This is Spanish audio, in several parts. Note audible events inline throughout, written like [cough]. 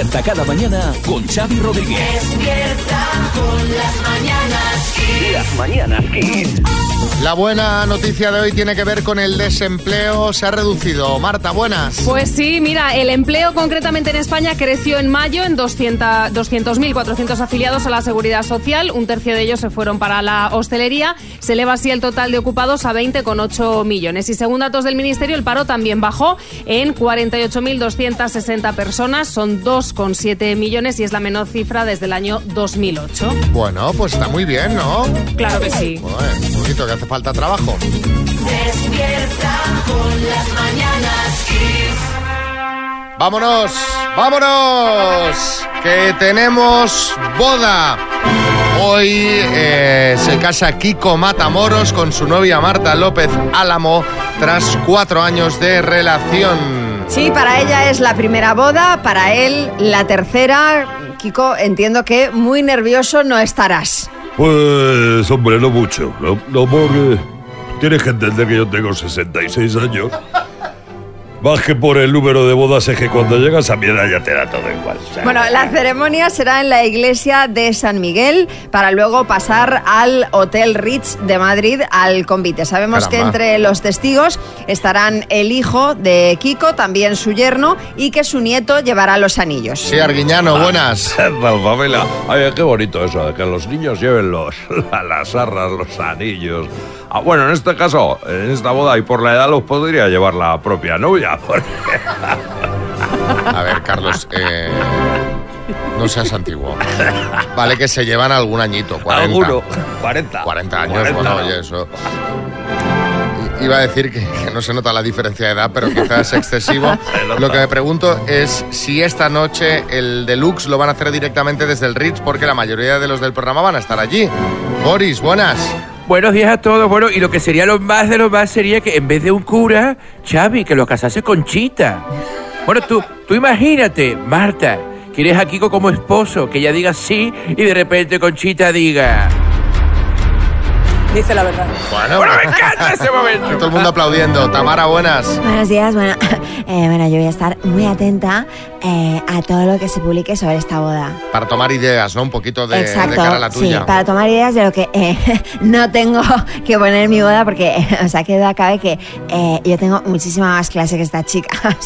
Despierta cada mañana con Xavi Rodríguez. Despierta con las mañanas Kiss. Las mañanas Kiss. La buena noticia de hoy tiene que ver con el desempleo. Se ha reducido. Marta, buenas. Pues sí, mira, el empleo concretamente en España creció en mayo en 200 200.400 afiliados a la seguridad social. Un tercio de ellos se fueron para la hostelería. Se eleva así el total de ocupados a 20,8 millones. Y según datos del Ministerio, el paro también bajó en 48.260 personas. Son 2,7 millones y es la menor cifra desde el año 2008. Bueno, pues está muy bien, ¿no? Claro que sí. Joder, un poquito que hace falta trabajo. Despierta con las mañanas. Vámonos, vámonos, que tenemos boda. Hoy eh, se casa Kiko Matamoros con su novia Marta López Álamo tras cuatro años de relación. Sí, para ella es la primera boda, para él la tercera. Kiko, entiendo que muy nervioso no estarás. Pues, hombre, no mucho. No, no porque tienes que entender que yo tengo 66 años. Que por el número de bodas es que cuando llegas a mi edad ya te da todo igual. o sea, Bueno, la ceremonia será en la iglesia de San Miguel para luego pasar al Hotel Ritz de Madrid al convite. Sabemos que entre los testigos estarán el hijo de Kiko, también su yerno, y que su nieto llevará los anillos. Sí, Arguiñano, buenas. [laughs] Pamela, ay, qué bonito eso, de que los niños lleven los, [laughs] las arras, los anillos. Ah, bueno, en este caso, en esta boda y por la edad los podría llevar la propia novia. [laughs] porque- A ver, Carlos, eh, no seas antiguo. Vale que se llevan algún añito, 40. Alguno, 40. 40 años, 40. bueno, oye, eso. Iba a decir que, que no se nota la diferencia de edad, pero quizás es excesivo. [laughs] Lo que me pregunto es si esta noche el deluxe lo van a hacer directamente desde el Ritz, porque la mayoría de los del programa van a estar allí. Boris, buenas. Buenos días a todos. Bueno, y lo que sería lo más de lo más sería que en vez de un cura, Xavi, que lo casase con Chita. Bueno, tú, tú imagínate, Marta, quieres a Kiko como esposo, que ella diga sí y de repente Conchita diga... Dice la verdad. Bueno, Bueno, me encanta ese [laughs] momento. todo el mundo aplaudiendo. Tamara, buenas. Buenos días, bueno, [laughs] eh, bueno, yo voy a estar muy atenta eh, a todo lo que se publique sobre esta boda. Para tomar ideas, ¿no? Un poquito de, de Exacto, cara a la sí, tuya. para tomar ideas de lo que eh, [laughs] no tengo [laughs] que poner en mi boda porque, [laughs] o sea, que duda cabe que eh, yo tengo muchísima más clase que esta chica.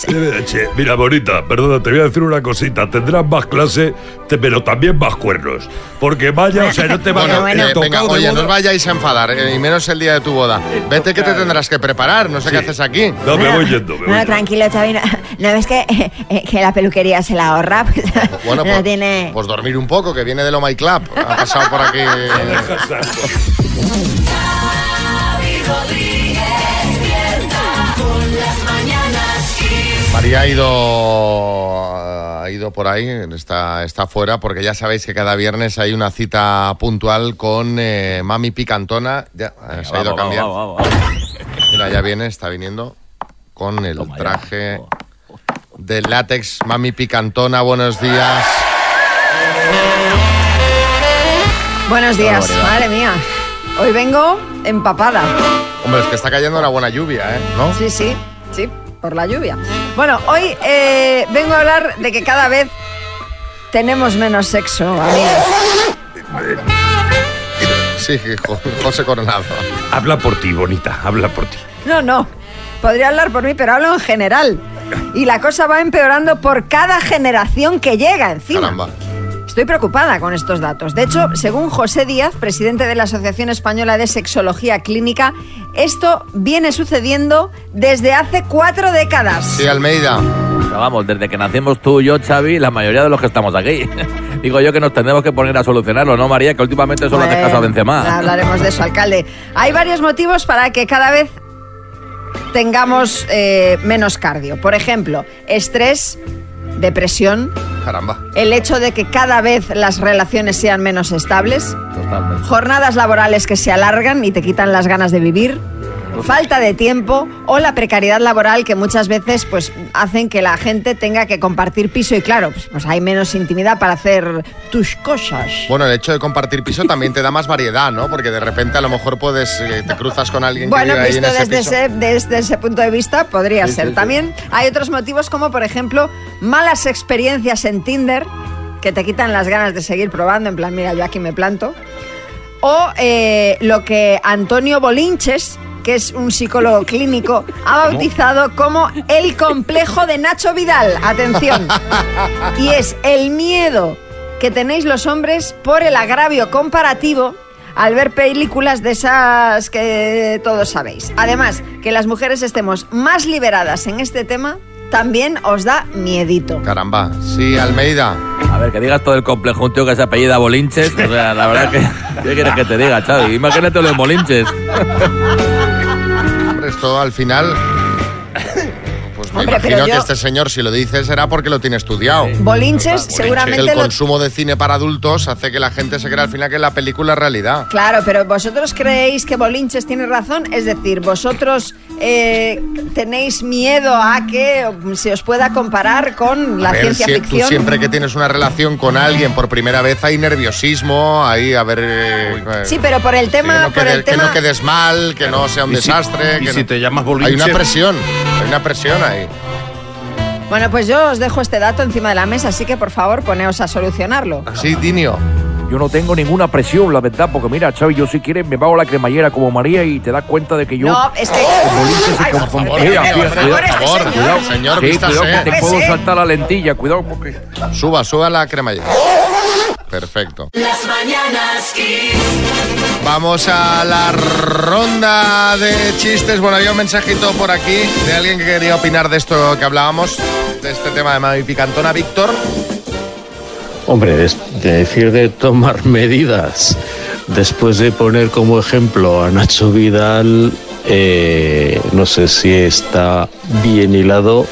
Mira, bonita, perdona, te voy a decir una cosita. Tendrás más clase, te- pero también más cuernos. Porque vaya, o sea, no te van Bueno, a bueno. eh, venga, de oye, no os vayáis a enfadar, eh, y menos el día de tu boda. Vete que te tendrás que preparar, no sé qué Sí. haces aquí. No, me bueno, voy yendo, me voy Bueno, yendo. tranquilo, Xavi, no, ¿no ves que, eh, que la peluquería se la ahorra? Pues, Bueno, [laughs] no pues, tiene... pues dormir un poco, que viene de lo My Club. Ha pasado por aquí. María ha ido, ha ido por ahí, está, está fuera, porque ya sabéis que cada viernes hay una cita puntual con eh, Mami Picantona. Ya, eh, se ha ido a cambiar. Mira, ya viene, está viniendo con el traje de látex. Mami Picantona, buenos días. Buenos días, madre mía. Hoy vengo empapada. Hombre, es que está cayendo una buena lluvia, ¿eh? ¿No? Sí, sí, sí, por la lluvia. Bueno, hoy eh, vengo a hablar de que cada vez tenemos menos sexo, amigos. Sí, Jo- José Coronado. Habla por ti, bonita, habla por ti. No, no. Podría hablar por mí, pero hablo en general. Y la cosa va empeorando por cada generación que llega encima. Caramba. Estoy preocupada con estos datos. De hecho, según José Díaz, presidente de la Asociación Española de Sexología Clínica, esto viene sucediendo desde hace cuatro décadas. Sí, Almeida. Pero vamos, desde que nacimos tú y yo, Xavi, la mayoría de los que estamos aquí. [laughs] Digo yo que nos tendremos que poner a solucionarlo, ¿no, María? Que últimamente solo haces caso a Benzema. hablaremos de eso, alcalde. Hay varios motivos para que cada vez tengamos eh, menos cardio. Por ejemplo, estrés, depresión, Caramba. el hecho de que cada vez las relaciones sean menos estables, Totalmente. jornadas laborales que se alargan y te quitan las ganas de vivir, falta de tiempo o la precariedad laboral que muchas veces pues hacen que la gente tenga que compartir piso y claro, pues, pues hay menos intimidad para hacer tus cosas. Bueno, el hecho de compartir piso también te da más variedad, ¿no? Porque de repente a lo mejor puedes, eh, te cruzas con alguien que Bueno, vive ahí en ese desde piso. ese, desde ese punto de vista, podría Sí, ser. sí, sí. También hay otros motivos como, por ejemplo, malas experiencias en Tinder que te quitan las ganas de seguir probando, en plan, mira, yo aquí me planto. O eh, lo que Antonio Bolinches, que es un psicólogo clínico, ha bautizado como el complejo de Nacho Vidal. Atención. [laughs] Y es el miedo que tenéis los hombres por el agravio comparativo al ver películas de esas que todos sabéis. Además, que las mujeres estemos más liberadas en este tema también os da miedito. Caramba, sí, Almeida. A ver, que digas todo el complejo, un tío que se apellida Bolinches. O sea, la verdad que. ¿Qué quieres que te diga, Xavi? Imagínate los Bolinches. Hombre, esto al final. Me Hombre, pero imagino que yo- este señor, si lo dice, será porque lo tiene estudiado. Bolinches Que seguramente el lo... consumo de cine para adultos hace que la gente se crea al final que la película es realidad. Claro, pero vosotros creéis que Bolinches tiene razón, es decir, vosotros eh, tenéis miedo a que se os pueda comparar con la A ver, ciencia si- ficción. Tú siempre que tienes una relación con alguien por primera vez hay nerviosismo, hay a ver... eh, Sí, pero por el que tema, no, por quede- el que tema. no quedes mal, que no sea un Y si- desastre. y que si no- te llamas Hay una Bolinches. presión, hay una presión ahí. Bueno, pues yo os dejo este dato encima de la mesa, así que por favor poneos a solucionarlo. Sí, Dinio. Yo no tengo ninguna presión, la verdad, porque mira, Xavi, yo si quieres me pago la cremallera como María y te das cuenta de que yo. No, es que. Ay, por favor, cuidado, este señor. cuidado, señor, Sí, vístase. cuidado que te puedo Pese. saltar la lentilla, cuidado porque. Suba, suba la cremallera. Perfecto. Las mañanas Kiss. Vamos a la ronda de chistes. Bueno, había un mensajito por aquí de alguien que quería opinar de esto que hablábamos, de este tema de Mami Picantona. Víctor. Hombre, de decir de tomar [laughs] medidas después de poner como ejemplo a Nacho Vidal, eh, no sé si está bien hilado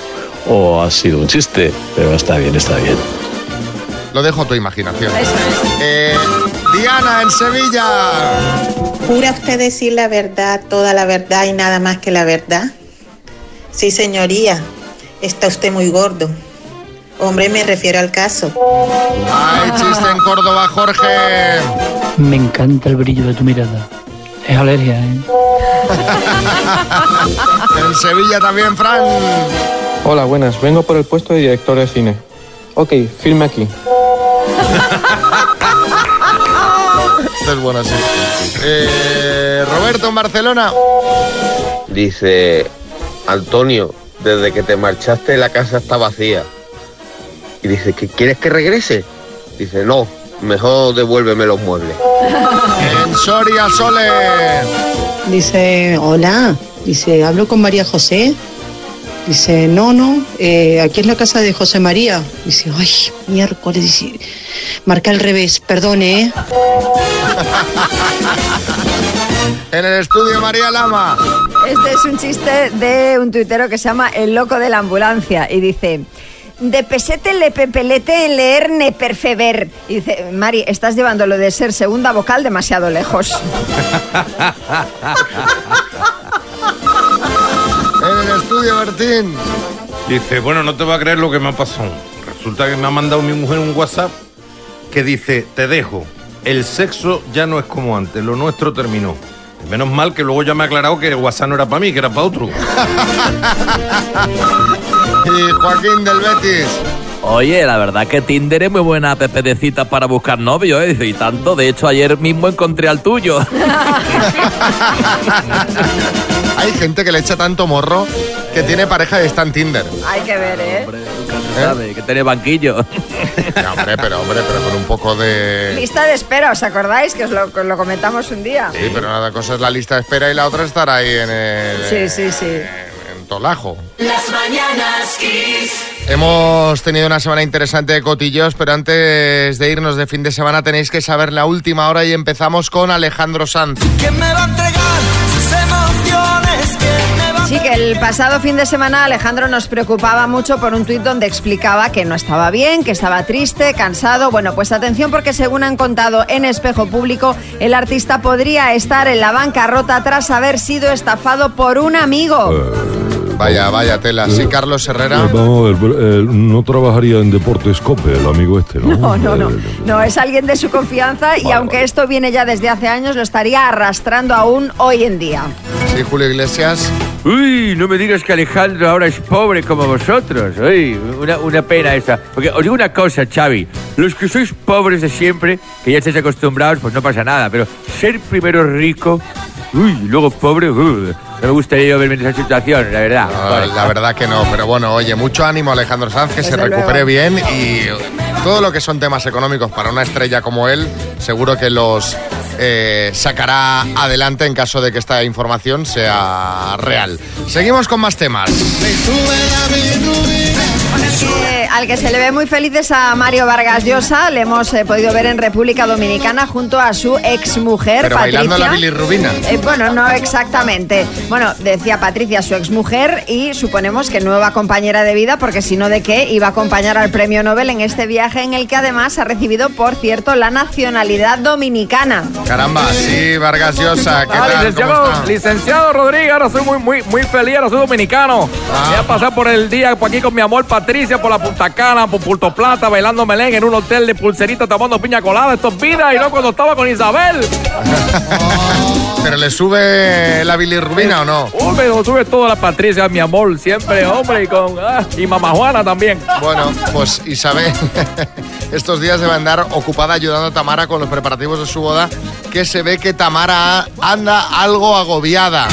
o ha sido un chiste, pero está bien, está bien. Lo dejo a tu imaginación. Eso es. Eh, Diana, en Sevilla. ¿Jura usted decir la verdad, toda la verdad y nada más que la verdad? Sí, señoría. Está usted muy gordo. Hombre, me refiero al caso. Ay, chiste en Córdoba, Jorge. Me encanta el brillo de tu mirada. Es alergia, ¿eh? [laughs] En Sevilla también, Fran. Hola, buenas. Vengo por el puesto de director de cine. Ok, filme aquí. Esto es bueno, sí. Eh, Roberto, en Barcelona. Dice, Antonio, desde que te marchaste la casa está vacía. Y dice, ¿que quieres que regrese? Dice, no, mejor devuélveme los muebles. En Soria, Sole. Dice, hola, dice, hablo con María José. Dice, no, no, eh, aquí es la casa de José María. Dice, ay, miércoles, dice, marca al revés, perdone, ¿eh? [laughs] En el estudio, María Lama. Este es un chiste de un tuitero que se llama El Loco de la Ambulancia y dice... De pesete le pepelete en leer ne perfeber. Y dice, Mari, estás llevando lo de ser segunda vocal demasiado lejos. [laughs] Estudio, Bertín. Dice, bueno, no te va a creer lo que me ha pasado. Resulta que me ha mandado mi mujer un WhatsApp que dice, te dejo, el sexo ya no es como antes, lo nuestro terminó. Menos mal que luego ya me ha aclarado que el WhatsApp no era para mí, que era para otro. [laughs] Y Joaquín del Betis. Oye, la verdad que Tinder es muy buena app de citas para buscar novio, ¿eh? Y tanto, de hecho, ayer mismo encontré al tuyo. [laughs] Hay gente que le echa tanto morro que tiene pareja y está en Tinder. Hay que ver, ¿eh? ¿Sabe? Que tiene banquillo. [laughs] Hombre, pero hombre, pero con un poco de. Lista de espera, ¿os acordáis? Que os lo, comentamos un día. Sí, pero una cosa es la lista de espera y la otra es estar ahí en el. Sí, sí, sí. En Tolajo. Las mañanas Kiss. Hemos tenido una semana interesante de cotillos, pero antes de irnos de fin de semana tenéis que saber la última hora y empezamos con Alejandro Sanz. ¿Quién me va a entregar sus emociones? ¿Quién me va a Sí, que el pasado fin de semana Alejandro nos preocupaba mucho por un tuit donde explicaba que no estaba bien, que estaba triste, cansado. Bueno, pues atención porque según han contado en Espejo Público, el artista podría estar en la bancarrota tras haber sido estafado por un amigo. Vaya, vaya tela. Sí, Carlos Herrera. Eh, Vamos a ver, eh, no trabajaría en Deportes Cope, el amigo este, ¿no? [laughs] No, no, no. Eh, No, es alguien de su confianza y aunque esto viene ya desde hace años, lo estaría arrastrando aún hoy en día. Sí, Julio Iglesias. Uy, no me digas que Alejandro ahora es pobre como vosotros. Uy, una, una pena esa. Porque os digo una cosa, Xavi. Los que sois pobres de siempre, que ya estáis acostumbrados, pues no pasa nada. Pero ser primero rico, uy, y luego pobre, uy, no me gustaría yo verme en esa situación, la verdad. No, Vale. la verdad que no, pero bueno, oye, mucho ánimo Alejandro Sanz, que se recupere luego. bien y todo lo que son temas económicos para una estrella como él, seguro que los eh, sacará adelante en caso de que esta información sea real. Seguimos con más temas. Al que se le ve muy feliz es a Mario Vargas Llosa. Le hemos eh, podido ver en República Dominicana junto a su exmujer, Pero Patricia. bailando la bilirrubina. Eh, bueno, no exactamente. Bueno, decía Patricia, su exmujer, y suponemos que nueva compañera de vida, porque si no, ¿de qué? Iba a acompañar al premio Nobel en este viaje en el que además ha recibido, por cierto, la nacionalidad dominicana. Caramba, sí, Vargas Llosa, ¿qué Ah, tal? ¿Cómo licenciado, está? licenciado Rodríguez, ahora soy muy, muy, muy feliz, ahora soy dominicano. Voy a pasar por el día por aquí con mi amor Patricia, por la Punta Cana, por Puerto Plata, bailando melengue en un hotel de pulserita, tomando piña colada. Esto es vida y no cuando estaba con Isabel. [laughs] ¿Pero le sube la bilirrubina o no? Hombre, lo sube toda la Patricia, mi amor, siempre, hombre, y con ah, y mamá Juana también. Bueno, pues Isabel [laughs] estos días debe andar ocupada ayudando a Tamara con los preparativos de su boda, que se ve que Tamara anda algo agobiada.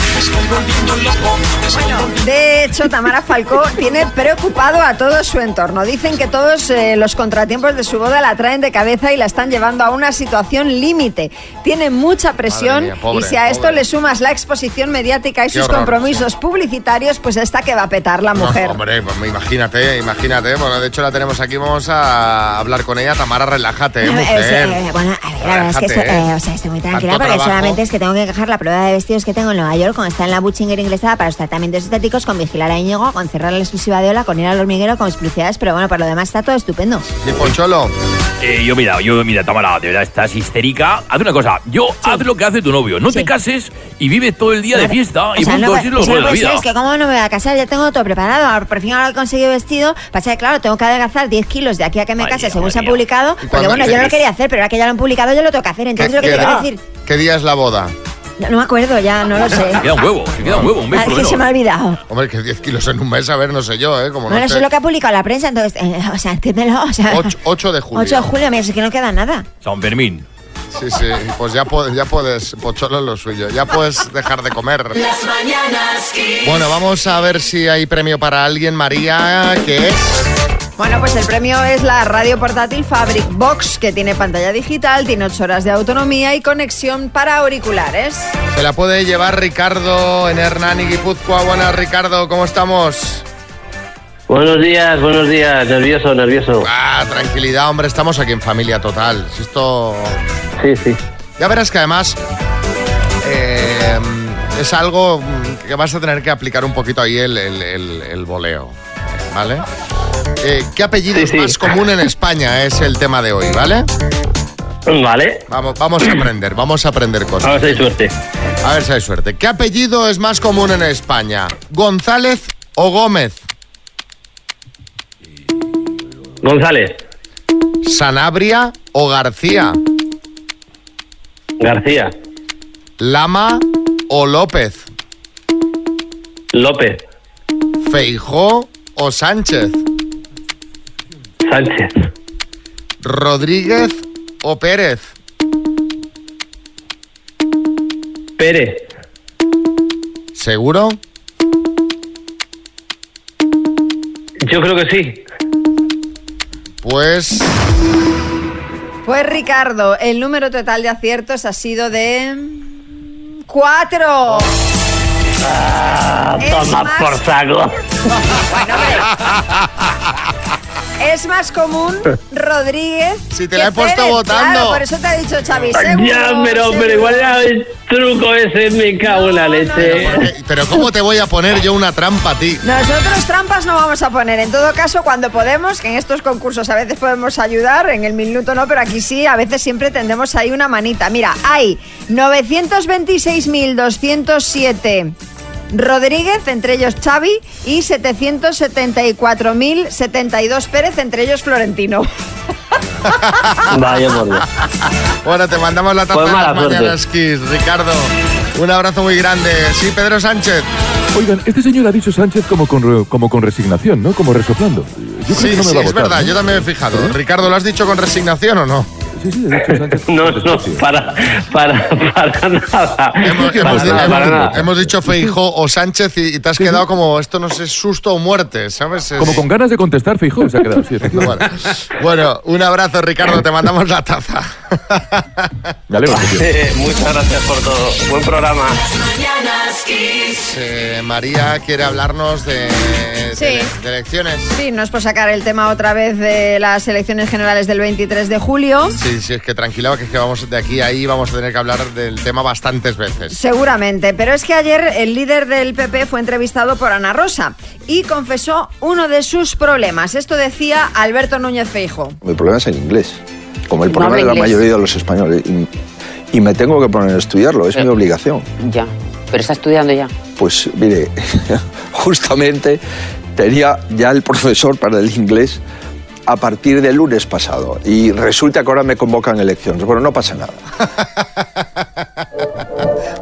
De hecho, Tamara Falcó tiene preocupado a todo su entorno. Dicen que todos eh, los contratiempos de su boda la traen de cabeza y la están llevando a una situación límite. Tiene mucha presión Madre mía, pobre, y si a esto pobre. le sumas la exposición mediática y Qué sus horror, compromisos publicitarios, pues esta que va a petar la No, mujer. hombre, pues imagínate, imagínate. Bueno, de hecho la tenemos aquí, vamos a hablar con ella. Tamara, relájate, No, mujer. eh, bueno, a ver, la verdad es que estoy, eh, o sea, estoy muy tranquila porque trabajo. solamente es que tengo que dejar la prueba de vestidos que tengo en Nueva York, con estar en la Butchinger ingresada para los tratamientos estéticos, con vigilar a Íñigo, con cerrar la exclusiva de Ola, con ir al hormiguero, con mis publicidades, pero bueno, por lo demás está todo estupendo. ¿Y Poncholo? Eh, yo mira, yo mira, Tamara, de verdad estás histérica. Haz una cosa, yo haz lo que hace tu novio, no te cases y vive todo el día de fiesta y O sea, punto, no, así lo de la vida. es que cómo no me voy a casar, ya tengo todo preparado, ahora por fin ahora he conseguido vestido, pasa que claro, tengo que adelgazar 10 kilos de aquí a que me case según se ha publicado, porque bueno, yo no lo quería hacer, pero ahora que ya lo han publicado yo lo tengo que hacer, entonces lo que ¿Qué, te quiero decir, ¿Qué día es la boda? No, no me acuerdo ya, no lo sé. Queda un huevo, queda un huevo, un mes Ah, lo que se me ha olvidado. Hombre, que 10 kilos en un mes, a ver, no sé yo, ¿eh? Como no Bueno, eso esté- es lo que ha publicado la prensa, entonces, eh, o sea, entiéndelo, o sea... 8, 8 de julio. 8 de julio, mira, es que no queda nada. San Fermín. Sí, sí, pues ya, puedes, ya puedes, Pocholo es lo suyo, ya puedes dejar de comer. Las mañanas. Bueno, vamos a ver si hay premio para alguien, María, que es... Bueno, pues el premio es la radio portátil Fabric Box, que tiene pantalla digital, tiene 8 horas de autonomía y conexión para auriculares. Se la puede llevar Ricardo en Hernán y Guipúzcoa. Buenas, Ricardo, ¿cómo estamos? Buenos días, buenos días. Nervioso, nervioso. Ah, tranquilidad, hombre, estamos aquí en familia total. Esto... Sí, sí. Ya verás que además eh, es algo que vas a tener que aplicar un poquito ahí el, el, el- el voleo, ¿vale? Eh, ¿Qué apellido Sí, es sí. más común en España? Es el tema de hoy, ¿vale? Vale. Vamos, vamos a aprender, vamos a aprender cosas. A ver si hay suerte. A ver si hay suerte. ¿Qué apellido es más común en España? ¿González o Gómez? González. ¿Sanabria o García? García. ¿Lama o López? López. ¿Feijó o Sánchez? Sánchez. ¿Rodríguez o Pérez? Pérez. ¿Seguro? Yo creo que sí. Pues Pues Ricardo, el número total de aciertos ha sido de... ¡Cuatro! Es Toma más- por saco. Es más común Rodríguez. Si te que la he puesto Pérez. votando. Claro, por eso te ha dicho Xavi. Ya, seguro, pero, pero seguro. igual ya el truco ese me cago en la leche. Pero ¿cómo te voy a poner yo una trampa a ti? Nosotros trampas no vamos a poner. En todo caso, cuando podemos, que en estos concursos a veces podemos ayudar, en el minuto no, pero aquí sí, a veces siempre tendremos ahí una manita. Mira, hay 926.207 Rodríguez, entre ellos Xavi, y 774.072 Pérez, entre ellos Florentino. [laughs] Vaya por Dios. Bueno, te mandamos la taza Pues de las suerte. mañanas, Kiss. Ricardo, un abrazo muy grande. Sí, Pedro Sánchez. Oigan, este señor ha dicho Sánchez como con, como con resignación, ¿no? Como resoplando. Yo creo Sí, que no me sí, va a es votar, verdad, ¿no? yo también me he fijado. Ricardo, ¿lo has dicho con resignación o no? Sí, sí, he dicho Sánchez. [laughs] No, no, para, para, para nada. Hemos, Para hemos- nada, hemos- para nada. hemos dicho Feijó o Sánchez y, y te has quedado como esto no sé, susto o muerte, ¿sabes? Es- Como con ganas de contestar, fijo, se ha quedado. Sí, [laughs] efectivamente. Bueno, un abrazo, Ricardo, te mandamos la taza. Alegro. tío. [laughs] Muchas gracias por todo. Buen programa. Eh, María quiere hablarnos de, de- Sí. de elecciones. Sí, no es por sacar el tema otra vez de las elecciones generales del 23 de julio. Sí, sí, es que tranquila, que es que vamos de aquí a ahí vamos a tener que hablar del tema bastantes veces. Seguramente, pero es que ayer el líder del PP fue entrevistado por Ana Rosa y confesó uno de sus problemas. Esto decía Alberto Núñez Feijo. Mi problema es el inglés, como el No problema de la inglés. mayoría de los españoles. Y, y me tengo que poner a estudiarlo, es mi obligación. Ya, pero está estudiando ya. Pues mire, [laughs] justamente tenía ya el profesor para el inglés a partir del lunes pasado y resulta que ahora me convocan elecciones. Bueno, no pasa nada. [laughs]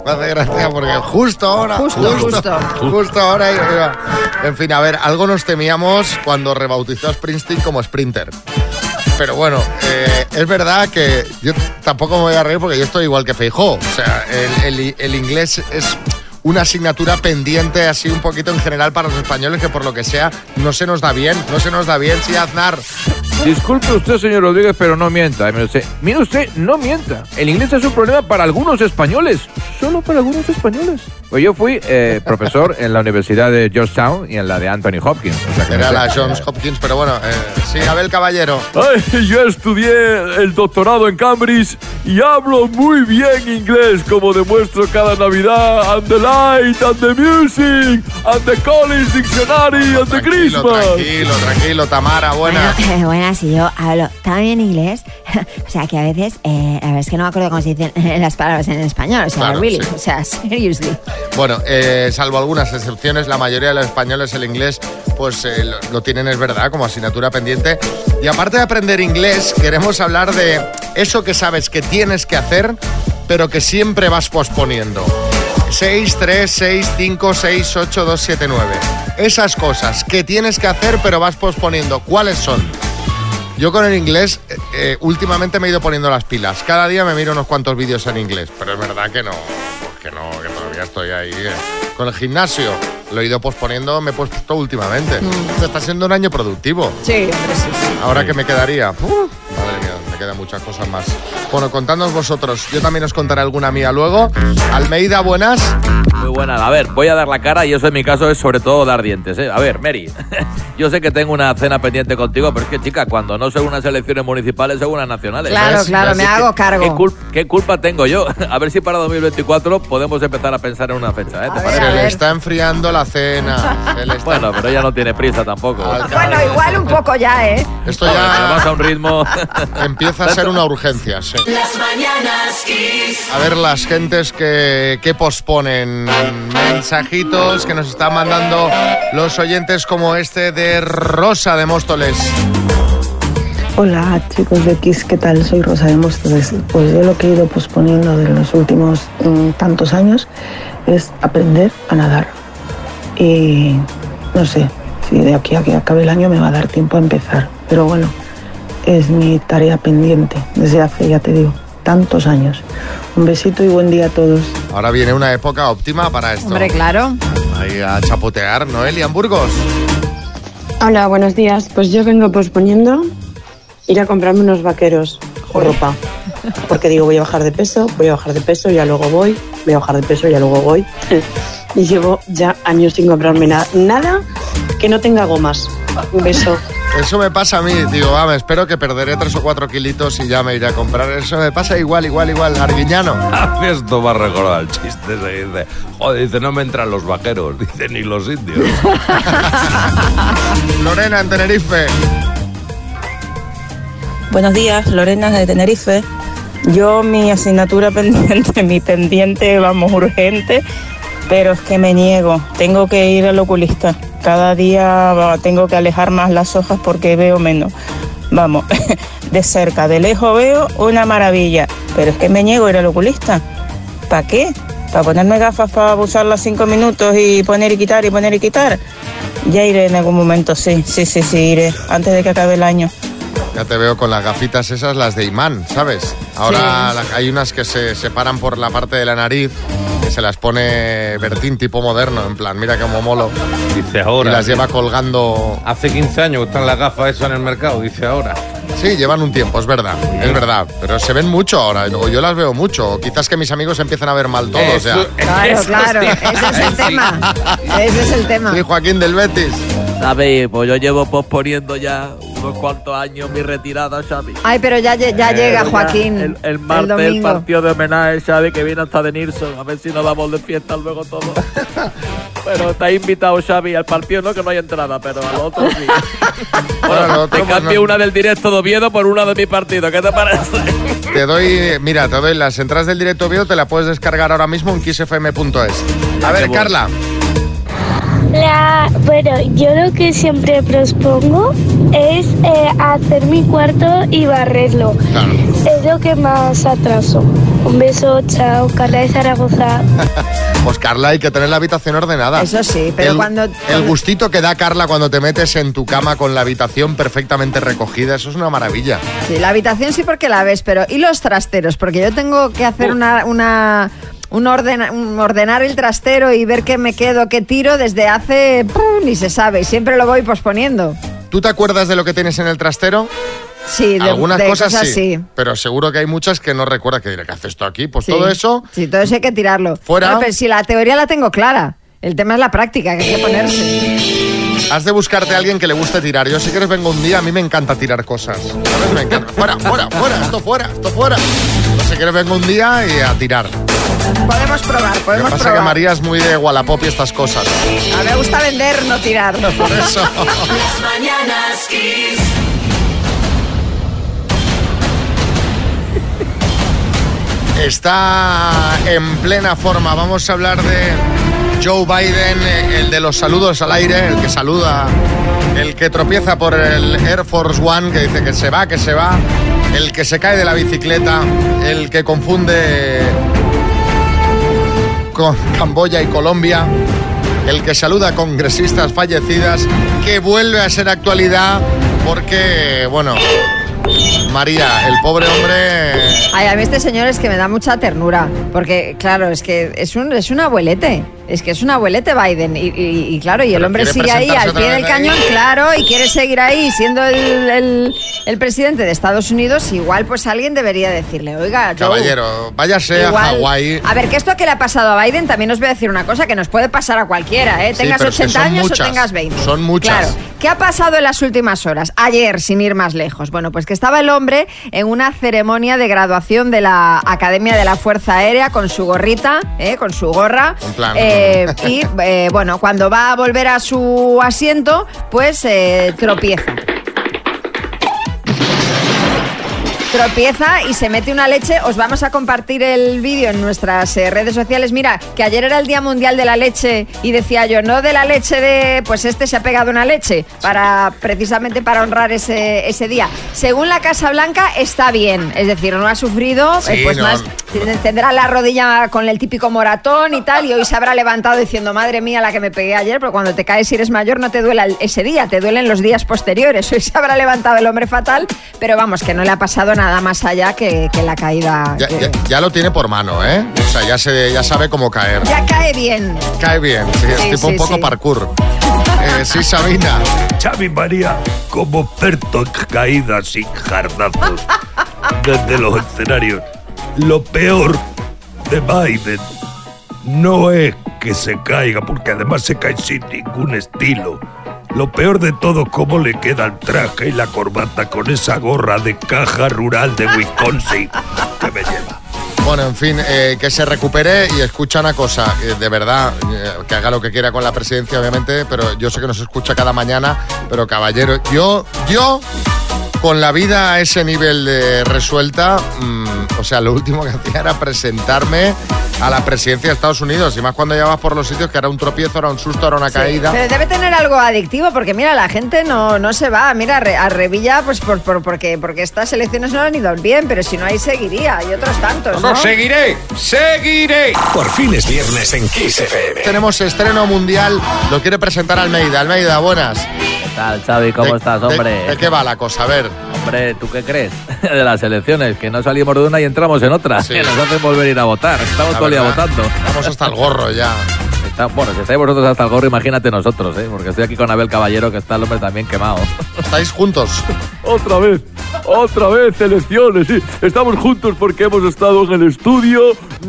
Me hace gracia porque justo ahora. Justo, justo. Justo ahora. iba. En fin, a ver, algo nos temíamos cuando rebautizó a Springsteen como Sprinter. Pero bueno, eh, es verdad que yo tampoco me voy a reír porque yo estoy igual que Feijó. O sea, el, el- el inglés es una asignatura pendiente así un poquito en general para los españoles que por lo que sea no se nos da bien, no se nos da bien, sí, Aznar. Disculpe usted, señor Rodríguez, pero no mienta. Mire usted, mire usted, no mienta. El inglés es un problema para algunos españoles. Solo para algunos españoles. Pues yo fui eh, profesor en la Universidad de Georgetown y en la de Anthony Hopkins. o sea que no Era sé. la Johns Hopkins, pero bueno, eh, sí, Abel Caballero. Ay, yo estudié el doctorado en Cambridge y hablo muy bien inglés, como demuestro cada Navidad. And the light, and the music, and the college dictionary, and the Tranquilo, Christmas. tranquilo, tranquilo, Tamara, buena. Bueno, [laughs] buenas, y yo hablo tan bien inglés, [laughs] o sea que a veces, eh, la verdad es que no me acuerdo cómo se dicen [laughs] las palabras en español, o sea, Claro, really, sí. o sea, seriously. Bueno, eh, salvo algunas excepciones, la mayoría de los españoles el inglés pues eh, lo, lo tienen, es verdad, como asignatura pendiente. Y aparte de aprender inglés, queremos hablar de eso que sabes que tienes que hacer, pero que siempre vas posponiendo. 6, 3, 6, 5, 6, 8, 2, 7, 9. Esas cosas que tienes que hacer, pero vas posponiendo, ¿cuáles son? Yo con el inglés eh, eh, últimamente me he ido poniendo las pilas. Cada día me miro unos cuantos vídeos en inglés, pero es verdad que no, pues que no, que todavía estoy ahí. eh. Con el gimnasio lo he ido posponiendo, me he puesto últimamente. Este está siendo un año productivo. Sí, hombre, sí, sí. Ahora que me quedaría. ¡Uf! Quedan muchas cosas más. Bueno, contadnos vosotros. Yo también os contaré alguna mía luego. Almeida, buenas. Muy buena. A ver, voy a dar la cara y eso en mi caso es sobre todo dar dientes. ¿eh? A ver, Mary, [laughs] yo sé que tengo una cena pendiente contigo, pero es que, chica, cuando no son unas elecciones municipales, son unas nacionales. Claro, claro, me hago cargo. ¿qué, cul- qué culpa tengo yo? [laughs] A ver si para 2024 podemos empezar a pensar en una fecha. ¿eh? ¿Te parece? Se le está enfriando la cena. Está- Bueno, pero ella no tiene prisa tampoco. Bueno, igual un poco ya, ¿eh? Esto Joder, pero ya vas a un ritmo. [laughs] empieza a ser una urgencia, sí. Las mañanas Kiss. A ver las gentes que, que posponen mensajitos que nos están mandando los oyentes como este de Rosa de Móstoles. Hola chicos de Kiss, ¿qué tal? Soy Rosa de Móstoles. Pues yo lo que he ido posponiendo de los últimos mm, tantos años es aprender a nadar. Y no sé si de aquí a que acabe el año me va a dar tiempo a empezar. Pero bueno, es mi tarea pendiente desde hace, ya te digo, tantos años. Un besito y buen día a todos. Ahora viene una época óptima para esto. Hombre, claro. Ahí a chapotear, Noelia Burgos. Hola, buenos días. Pues yo vengo posponiendo ir a comprarme unos vaqueros o ropa. Porque digo, voy a bajar de peso, voy a bajar de peso, ya luego voy, voy a bajar de peso, ya luego voy. [laughs] Y llevo ya años sin comprarme nada, nada que no tenga gomas. Un beso. Eso me pasa a mí. Digo, va, me espero que perderé tres o cuatro kilitos y ya me iré a comprar. Eso me pasa igual, igual, igual. Arguiñano. [laughs] A esto me ha recordado el chiste ese. Dice, joder, dice, no me entran los vaqueros. [laughs] Dice, ni los indios. [laughs] Lorena, en Tenerife. Buenos días, Lorena de Tenerife. Yo mi asignatura pendiente, mi pendiente, vamos, urgente, pero es que me niego. Tengo que ir al oculista. Cada día tengo que alejar más las hojas porque veo menos. Vamos, [laughs] de cerca, de lejos veo una maravilla, pero es que me niego a ir al oculista. ¿Para qué? ¿Para ponerme gafas para usarlas cinco minutos y poner y quitar y poner y quitar? Ya iré en algún momento, sí, sí, sí, sí, iré, antes de que acabe el año. Ya te veo con las gafitas esas, las de imán, ¿sabes? Ahora hay unas que se separan por la parte de la nariz, que se las pone Bertín tipo moderno, en plan, mira cómo molo. Dice ahora. Y las lleva colgando. Hace 15 años que están las gafas esas en el mercado, dice ahora. Sí, llevan un tiempo, es verdad, es verdad. Pero se ven mucho ahora, o yo las veo mucho. o Quizás que mis amigos empiezan a ver mal todo, o sea. Claro, claro, ese es el tema. Ese es el tema. Sí, Joaquín del Betis. Xavi, pues yo llevo posponiendo ya unos cuantos años mi retirada, Xavi. Ay, pero ya, ya Eh, llega ya Joaquín. El, el martes el, domingo. partido de homenaje, Xavi, que viene hasta de Nilsson. A ver si nos vamos de fiesta luego todo. [laughs] pero está invitado, Xavi, al partido no, que no hay entrada, pero al otro sí. [laughs] Bueno, otro, te pues, cambio no- una del directo de Oviedo por una de mi partido. ¿Qué te parece? [laughs] Te doy, mira, te doy las entradas del directo video, te la puedes descargar ahora mismo en kissfm.es. A ver, bueno. La, bueno, yo lo que siempre propongo es eh, hacer mi cuarto y barrerlo. Es lo que más atraso. Un beso, chao, Carla de Zaragoza. [laughs] Pues Carla, hay que tener la habitación ordenada. Eso sí, pero el, cuando- El gustito que da Carla cuando te metes en tu cama con la habitación perfectamente recogida, eso es una maravilla. Sí, la habitación sí porque la ves, pero ¿y los trasteros? Porque yo tengo que hacer una... una un ordena- un ordenar el trastero y ver qué me quedo, qué tiro desde hace ¡pum! ni se sabe siempre lo voy posponiendo. ¿Tú te acuerdas de lo que tienes en el trastero? Sí, de, Algunas de cosas, sí, sí. pero seguro que hay muchas que no recuerdas que diré, ¿qué haces esto aquí? Pues Sí. todo eso Sí, todo eso hay que tirarlo. Fuera. No, pero si la teoría la tengo clara. El tema es la práctica, que hay que ponerse. has de buscarte a alguien que le guste tirar. Yo si quieres vengo un día, a mí me encanta tirar cosas. ¿Sabes? Me encanta. Fuera, fuera, fuera, esto fuera, esto fuera. No si quieres vengo un día y a tirar. Podemos probar, Lo que podemos pasa probar. que María es muy de Wallapop y estas cosas. A mí me gusta vender, no tirar. [laughs] Por eso. Las mañanas Kiss. Está en plena forma. Vamos a hablar de Joe Biden, el de los saludos al aire, el que saluda, el que tropieza por el Air Force One, que dice que se va, que se va, el que se cae de la bicicleta, el que confunde con Camboya y Colombia, el que saluda a congresistas fallecidas, que vuelve a ser actualidad porque, bueno, María, el pobre hombre... Ay, a mí este señor es que me da mucha ternura, porque claro, es que es un, es un abuelete, es que es un abuelete Biden, y, y- y claro, y el hombre sigue ahí al pie del ahí. cañón, claro, y quiere seguir ahí siendo el, el- el presidente de Estados Unidos, igual pues alguien debería decirle, oiga, Joe, Caballero, váyase a Hawái. A ver, que esto que le ha pasado a Biden, también os voy a decir una cosa que nos puede pasar a cualquiera, ¿eh? Sí, Tengas pero es que 80 son años muchas, o tengas 20. son muchas. Claro. ¿Qué ha pasado en las últimas horas? Ayer, sin ir más lejos. Bueno, pues que estaba el hombre en una ceremonia de graduación de la Academia de la Fuerza Aérea con su gorrita, ¿eh? con su gorra. Eh, y eh, bueno, cuando va a volver a su asiento, pues tropieza. Tropieza y se mete una leche. Os vamos a compartir el vídeo en nuestras eh, redes sociales. Mira, que ayer era el Día Mundial de la Leche y decía yo, no de la leche de, pues este se ha pegado una leche, para precisamente para honrar ese, ese día. Según la Casa Blanca está bien, es decir, no ha sufrido, Sí, eh, pues no. más tendrá la rodilla con el típico moratón y tal, y hoy se habrá levantado diciendo, madre mía, la que me pegué ayer, pero cuando te caes y eres mayor no te duele el- ese día, te duelen los días posteriores. [laughs] Hoy se habrá levantado el hombre fatal, pero vamos, que no le ha pasado nada más allá que, que la caída. Ya, que- ya- ya lo tiene por mano, ¿eh? O sea, ya, se, ya sabe cómo caer. Ya cae bien. Cae bien, sí, es Sí, tipo un sí, poco sí. parkour. Eh, sí, Sabina. Xavi María, como experto en caídas y jardazos desde los escenarios, lo peor de Biden no es que se caiga, porque además se cae sin ningún estilo. Lo peor de todo, cómo le queda el traje y la corbata con esa gorra de caja rural de Wisconsin que me lleva. Bueno, en fin, eh, que se recupere y escucha una cosa, eh, de verdad, eh, que haga lo que quiera con la presidencia, obviamente, pero yo sé que nos escucha cada mañana, pero caballero, yo, yo, con la vida a ese nivel de resuelta, mm, o sea, lo último que hacía era presentarme a la presidencia de Estados Unidos, y más cuando ya vas por los sitios que era un tropiezo, era un susto, era una caída. Pero debe tener algo adictivo, porque mira, la gente no, no se va. Mira, a Re- a Revilla, pues por, por- porque, porque estas elecciones no han ido bien, pero si no, ahí seguiría. Y otros tantos, ¿no? seguiré, seguiré. Por fin es viernes en Kiss FM. Tenemos estreno mundial, lo quiere presentar Almeida. Almeida, buenas. ¿Qué tal, Xavi? ¿Cómo ¿De- estás, hombre? ¿De, qué va la cosa? A ver. Hombre, ¿tú qué crees? [laughs] De las elecciones, que no salimos de una y entramos en otra. Sí. Que [laughs] nos hacen volver a ir a votar. Estamos La todo el día verdad, votando. Estamos hasta el gorro ya. Está- bueno, si estáis vosotros hasta el gorro, imagínate nosotros, ¿eh? Porque estoy aquí con Abel Caballero, que está el hombre también quemado. ¿Estáis juntos? [laughs] Otra vez, otra vez elecciones, sí. Estamos juntos porque hemos estado en el estudio,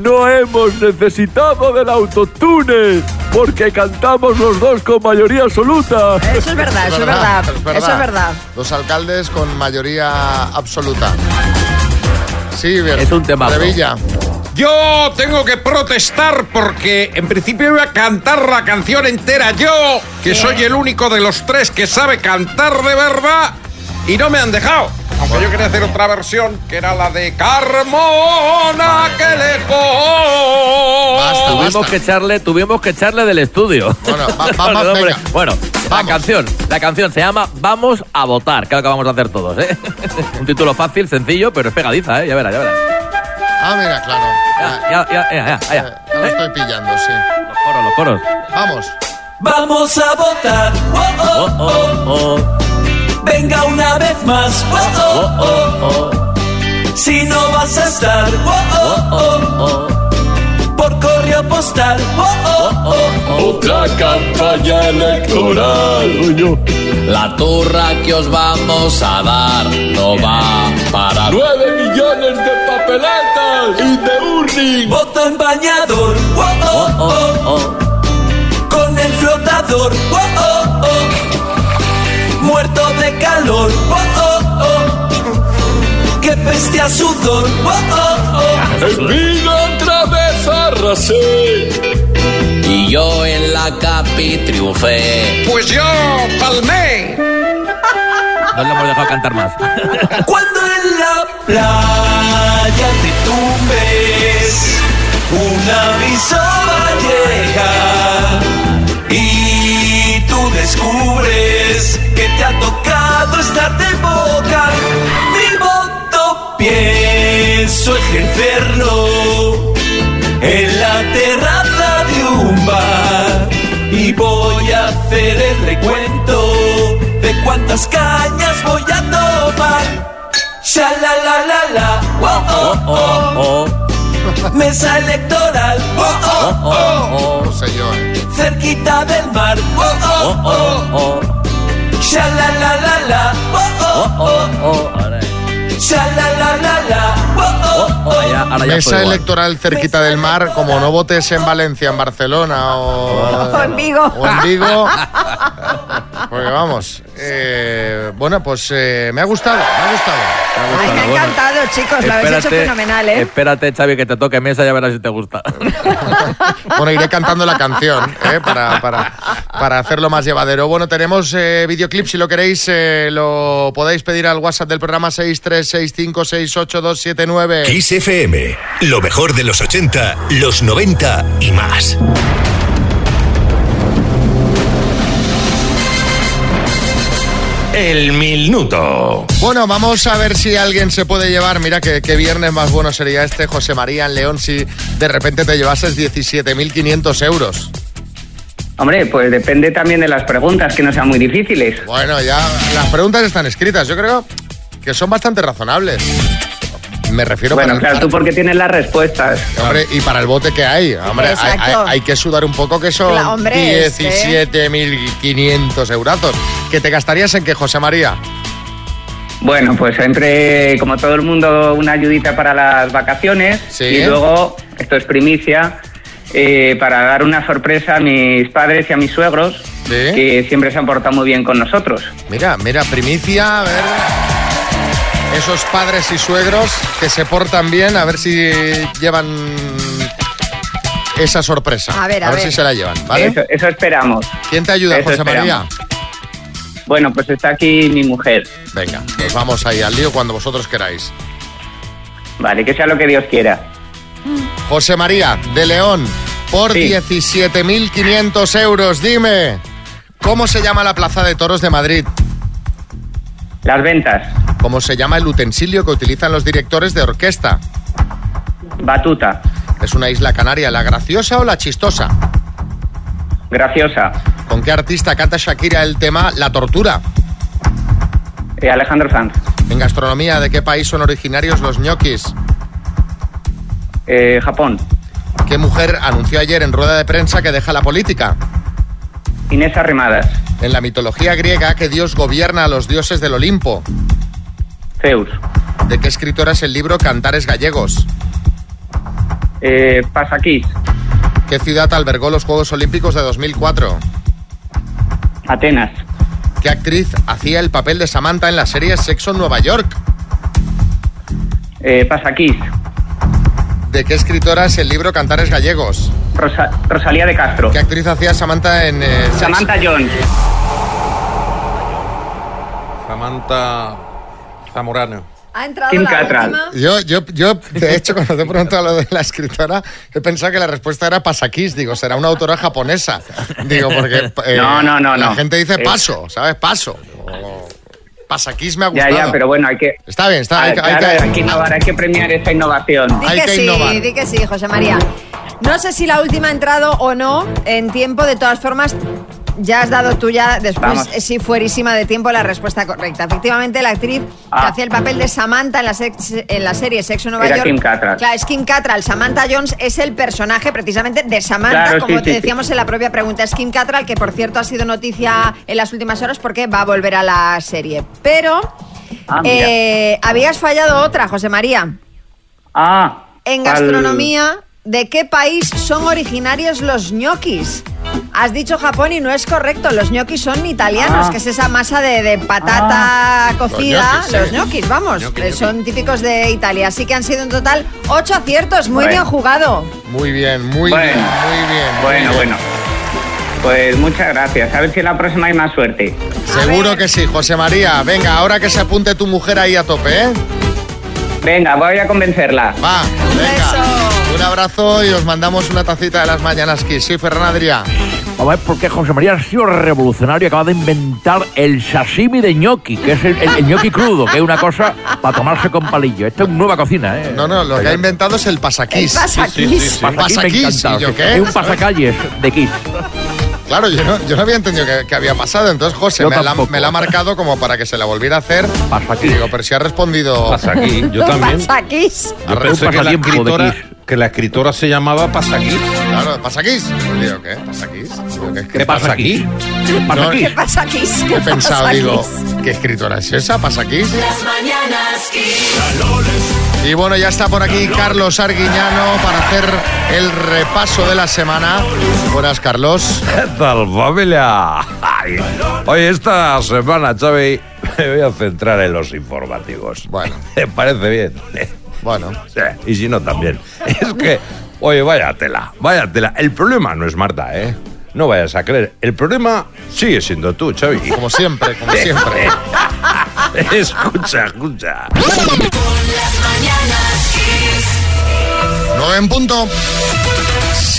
no hemos necesitado del autotune, porque cantamos los dos con mayoría absoluta. Eso es verdad, eso es verdad. Eso es verdad. Los alcaldes con mayoría absoluta. Sí, Es un tema. Revilla. Yo tengo que protestar porque en principio iba a cantar la canción entera yo, que soy el único de los tres que sabe cantar de verdad, y no me han dejado. Aunque yo quería hacer otra versión, que era la de Carmona, que lejos. tuvimos que echarle, tuvimos que echarle del estudio. Bueno, va- [laughs] venga. Bueno, la canción, la canción se llama Vamos a votar, que es lo que vamos a hacer todos, ¿eh? [laughs] Un título fácil, sencillo, pero es pegadiza, ¿eh? Ya verás, ya verás. Ah, mira, claro. Ya, ya, ya, ya, ya, ya. Ya lo estoy pillando, sí. Los coros, los coros. Vamos. Vamos a votar. Oh, oh, oh. Oh, Venga una vez más. Oh, oh, oh, oh. Si no vas a estar. Oh, oh, oh, oh. Por correo postal. Oh, oh, oh, oh. Otra campaña electoral. La turra que os vamos a dar no va para Nueve millones de papeletas y de urning. Voto en bañador. Oh, oh, oh, oh. Con el flotador. Oh, oh, oh. Muerto de calor. Oh, oh, oh. Que peste a sudor. Oh, oh, oh. En vino otra vez arrasé. Y yo en la capi triunfé. Pues yo palmé. No le hemos dejado cantar más. Cuando en la playa te tumbes, un aviso va a llegar y tú descubres que te ha tocado estar de boca. Mi voto pienso ejercerlo en la terraza de un bar y voy a hacer el recuento de cuántas cañas voy a tomar. Sha la la la la, oh oh oh, [laughs] mesa electoral, oh oh oh, yo, ¿eh? cerquita del mar, oh oh oh, sha la la la la, oh oh. Oh, sha la la la la, oh oh. Oh. Ahora ya Mesa igual. electoral cerquita del mar, como no votes en Valencia, en Barcelona o, O en Vigo. o en Vigo. Porque vamos, eh, bueno, pues eh, me ha gustado, me ha gustado. Ay, me ha encantado, chicos. Lo habéis hecho fenomenal, ¿eh? Espérate, Xavi, que te toque mesa, ya verás si te gusta. [laughs] Bueno, iré cantando la canción ¿eh? para, para, para hacerlo más llevadero. Bueno, tenemos eh, videoclip, si lo queréis, eh, lo podéis pedir al WhatsApp del programa 636568279. Kiss FM, lo mejor de los 80, los 90 y más. El minuto. Bueno, vamos a ver si alguien se puede llevar. Mira que, que viernes más bueno sería este, José María en León, si de repente te llevases 17.500 euros. Hombre, pues depende también de las preguntas, que no sean muy difíciles. Bueno, ya las preguntas están escritas. Yo creo que son bastante razonables. Me refiero Bueno, para, claro, tú porque tienes las respuestas. Hombre, y para el bote que hay, hombre, hay, Exacto. hay- hay que sudar un poco que son Claro, hombre, es que- 17.500 eurazos. ¿Que te gastarías en qué, José María? Bueno, pues entre, como todo el mundo, una ayudita para las vacaciones Sí. y luego, esto es primicia, eh, para dar una sorpresa a mis padres y a mis suegros, que siempre se han portado muy bien con nosotros. Mira, mira, primicia, a ver. Esos padres y suegros que se portan bien, a ver si llevan esa sorpresa. A ver, a ver, ver. si se la llevan, ¿vale? Eso, eso esperamos. ¿Quién te ayuda, Eso José María? Bueno, pues está aquí mi mujer. Venga, pues vamos ahí al lío cuando vosotros queráis. Vale, que sea lo que Dios quiera. José María, de León, por 17.500 euros, dime, ¿cómo se llama la Plaza de Toros de Madrid? Las ventas. ¿Cómo se llama el utensilio que utilizan los directores de orquesta? Batuta. ¿Es una isla canaria la graciosa o la chistosa? Graciosa. ¿Con qué artista canta Shakira el tema La Tortura? Eh, Alejandro Sanz. En gastronomía, ¿de qué país son originarios los ñoquis? Eh, Japón. ¿Qué mujer anunció ayer en rueda de prensa que deja la política? Inés Arrimadas. En la mitología griega, ¿qué dios gobierna a los dioses del Olimpo? Zeus. ¿De qué escritora es el libro Cantares Gallegos? Eh, Pasaquís. ¿Qué ciudad albergó los Juegos Olímpicos de 2004? Atenas. ¿Qué actriz hacía el papel de Samantha en la serie Sexo en Nueva York? Eh, Pasaquís. ¿De qué escritora es el libro Cantares Gallegos? Rosa- Rosalía de Castro. ¿Qué actriz hacía Samantha en... eh, Samantha Jones. Samantha Zamorano. Ha entrado Kim la Cattrall. última. Yo, yo, yo, de hecho, cuando te he preguntado lo de la escritora, he pensado que la respuesta era Pasakis. Digo, será una autora japonesa. Digo, porque eh, No, no, no, la no. gente dice paso, ¿sabes? Paso. O Pasakis me ha Ya, gustado. ya, pero bueno, hay que... Está bien, está Ah, hay que- hay claro, que- hay que innovar, hay que premiar esta innovación. Di Hay que, que sí, innovar. di que sí, José María. No sé si la última ha entrado o no en tiempo, de todas formas. Ya has dado tú ya después, Vamos. eh, sí, fuerísima de tiempo, la respuesta correcta. Efectivamente, la actriz que Ah. hacía el papel de Samantha en la, sex- en la serie Sexo Nueva Era York. Kim Cattrall. Claro, es Kim Cattrall. Samantha Jones es el personaje precisamente de Samantha, Claro, como sí, te sí, sí. decíamos en la propia pregunta. Es Kim Cattrall, que por cierto ha sido noticia en las últimas horas porque va a volver a la serie. Pero Ah, eh, habías fallado otra, José María. Ah. En al- gastronomía, ¿de qué país son originarios los ñoquis? Has dicho Japón y no es correcto. Los ñoquis son italianos, Ah. que es esa masa de, de patata cocida. Los sí. vamos, son típicos de Italia. Así que han sido en total ocho aciertos. Muy Bueno. bien jugado. Muy bien, muy Bueno. bien, muy bien. muy Bueno, bien. bueno. Pues muchas gracias. A ver si la próxima hay más suerte. Seguro que sí, José María. Venga, ahora que se apunte tu mujer ahí a tope, ¿eh? Venga, voy a convencerla. Va, venga. Un abrazo y os mandamos una tacita de las mañanas Kiss. Sí, Ferran Adrià. Vamos a ver por qué José María ha sido revolucionario y acaba de inventar el sashimi de ñoqui, que es el, el, el ñoqui crudo, que es una cosa para tomarse con palillo. Esto es nueva cocina, ¿eh? No, no, lo que ha inventado es el pasaquís. El pasaquís. Sí, sí, sí, sí. Pasaquís me Pasaquís, encanta, ¿y yo sí. qué? Es un pasacalles de Kiss. Claro, yo no, yo no había entendido que, que había pasado. Entonces José me la, tampoco. me la ha marcado como para que se la volviera a hacer. Y digo, pero si ha respondido... Pasaquís, yo también. Pasaquís. Yo Un pensé que la, escritora. Que la escritora se llamaba Pasaquís. Claro, ¿pasaquís? Digo, ¿qué? ¿Pasaquís? Digo, ¿qué, ¿Qué pasa aquí? No, ¿Qué pasa aquí? ¿Qué he pensado, pasa digo, aquí? ¿qué escritora es esa? ¿Pasaquís? Las mañanas. Y bueno, ya está por aquí Carlos Arguiñano para hacer el repaso de la semana. Buenas, Carlos. ¿Qué tal, familia? Ay, Oye, esta semana, Xavi, me voy a centrar en los informativos. Bueno. [laughs] ¿Te parece bien? Bueno. Sí, y si no, también. [laughs] Es que, oye, vaya tela, vaya tela. El problema no es Marta, ¿eh? No vayas a creer. El problema sigue siendo tú, Xavi. Como siempre, como [laughs] siempre. [laughs] escucha, escucha. Las mañanas Kiss. 9 en punto.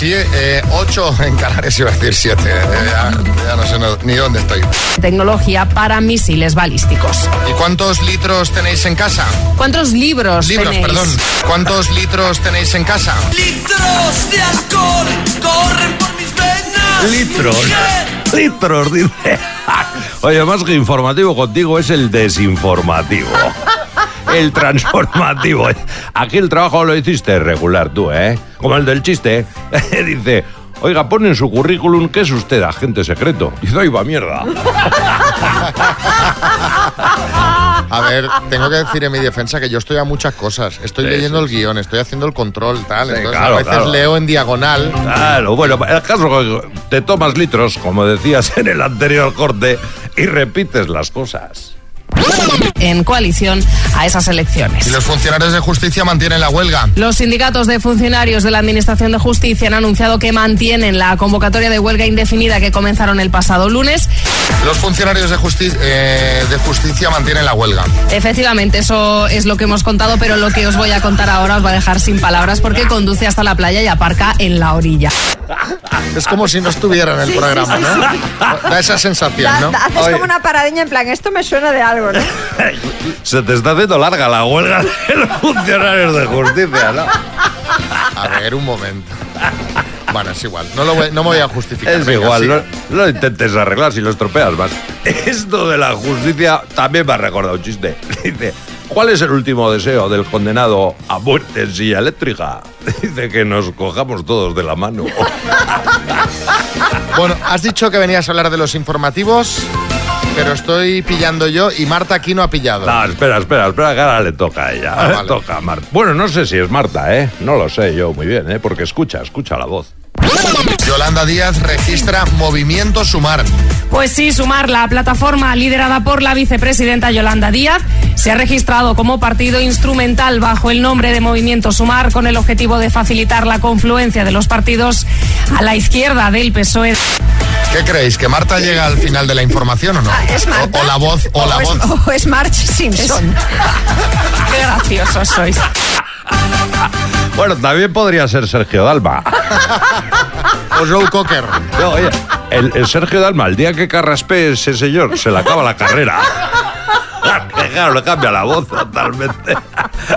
Sí, eh, 8 [laughs] en Canarias, iba a decir 7. ya, ya no sé no- ni dónde estoy. Tecnología para misiles balísticos. ¿Y cuántos litros tenéis en casa? ¿Cuántos libros, Libros, tenéis? perdón. ¿Cuántos litros tenéis en casa? Litros de alcohol corren por mis venas. Litros. Litros, dice. [laughs] Oye, más que informativo contigo es el desinformativo. [laughs] El transformativo. Aquí el trabajo lo hiciste regular tú, ¿eh? Como el del chiste. [laughs] Dice, oiga, pone en su currículum que es usted agente secreto. Dice, ahí va mierda. A ver, tengo que decir en mi defensa que yo estoy a muchas cosas. Estoy Sí, leyendo sí, el guion, estoy haciendo el control, tal. Sí, Entonces claro, a veces claro. leo en diagonal. Claro, bueno, el caso es que te tomas litros, como decías en el anterior corte, y repites las cosas. En coalición a esas elecciones. Y los funcionarios de justicia mantienen la huelga. Los sindicatos de funcionarios de la Administración de Justicia han anunciado que mantienen la convocatoria de huelga indefinida que comenzaron el pasado lunes. Los funcionarios de, justi- eh, de justicia mantienen la huelga. Efectivamente, eso es lo que hemos contado, pero lo que os voy a contar ahora os va a dejar sin palabras porque conduce hasta la playa y aparca en la orilla. Es como si no estuviera en el Sí, sí, programa, sí, ¿no? Da esa sensación, Da- ¿no? da- haces Oye. como una paradiña en plan, esto me suena de algo, ¿no? [laughs] Se te está haciendo larga la huelga de los funcionarios de justicia, ¿no? A ver, un momento. Bueno, es igual. No, lo voy- no me voy a justificar. Es Venga, igual, no lo intentes arreglar si lo estropeas más. Esto de la justicia también me ha recordado un chiste. Dice, ¿cuál es el último deseo del condenado a muerte en silla eléctrica? Dice que nos cojamos todos de la mano. Bueno, has dicho que venías a hablar de los informativos, pero estoy pillando yo y Marta aquí no ha pillado. No, espera, espera, espera, que ahora le toca a ella. Ah, le toca a Marta. Bueno, no sé si es Marta, ¿eh? No lo sé yo muy bien, ¿eh? Porque escucha, escucha la voz. Yolanda Díaz registra Movimiento Sumar. Pues sí, Sumar, la plataforma liderada por la vicepresidenta Yolanda Díaz, se ha registrado como partido instrumental bajo el nombre de Movimiento Sumar con el objetivo de facilitar la confluencia de los partidos a la izquierda del PSOE. ¿Qué creéis? ¿Que Marta llega al final de la información o no? Ah, ¿Es Marta? O, o la voz, o, la es, voz. o es Marge Simpson. [laughs] Qué graciosos sois. Bueno, también podría ser Sergio Dalma. O Joe Cocker. No, oye, el, el Sergio Dalma, el día que carraspee ese señor, se le acaba la carrera. [laughs] Claro, le cambia la voz totalmente.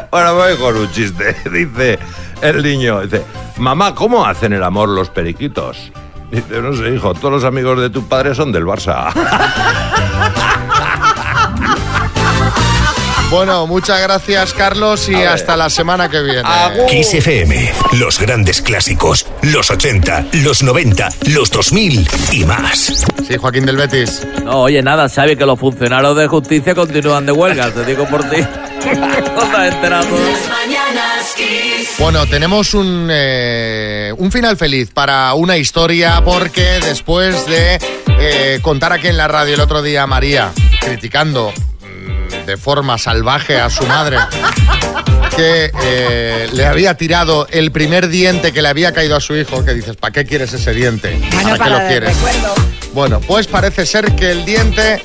Bueno, voy con un chiste. Dice el niño, dice, mamá, ¿cómo hacen el amor los periquitos? Dice, no sé, hijo, todos los amigos de tu padre son del Barça. [laughs] Bueno, muchas gracias, Carlos, y hasta la semana que viene. Kiss FM, los grandes clásicos, los 80, los 90, los 2000 y más. Sí, Joaquín del Betis. No, oye, nada, sabe que los funcionarios de justicia continúan de huelga, te digo por ti. [laughs] Bueno, tenemos un, eh, un final feliz para una historia porque después de eh, contar aquí en la radio el otro día a María criticando de forma salvaje a su madre que eh, le había tirado el primer diente que le había caído a su hijo, que dices, ¿para qué quieres ese diente? Bueno, ¿Para qué para lo quieres? recuerdo. Bueno, pues parece ser que el diente